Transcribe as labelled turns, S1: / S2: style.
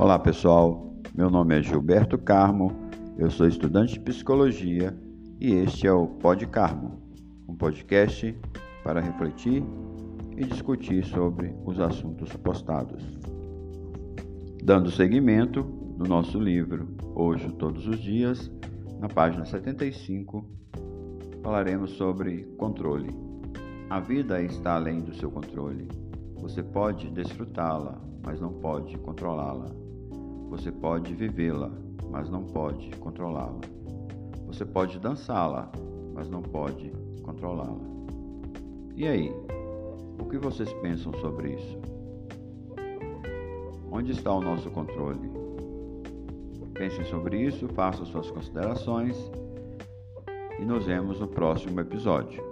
S1: Olá pessoal, meu nome é Gilberto Carmo, eu sou estudante de psicologia e este é o Pod Carmo, um podcast para refletir e discutir sobre os assuntos postados. Dando seguimento no nosso livro Hoje Todos os Dias, na página 75, falaremos sobre controle. A vida está além do seu controle. Você pode desfrutá-la, mas não pode controlá-la. Você pode vivê-la, mas não pode controlá-la. Você pode dançá-la, mas não pode controlá-la. E aí? O que vocês pensam sobre isso? Onde está o nosso controle? Pensem sobre isso, façam suas considerações e nos vemos no próximo episódio.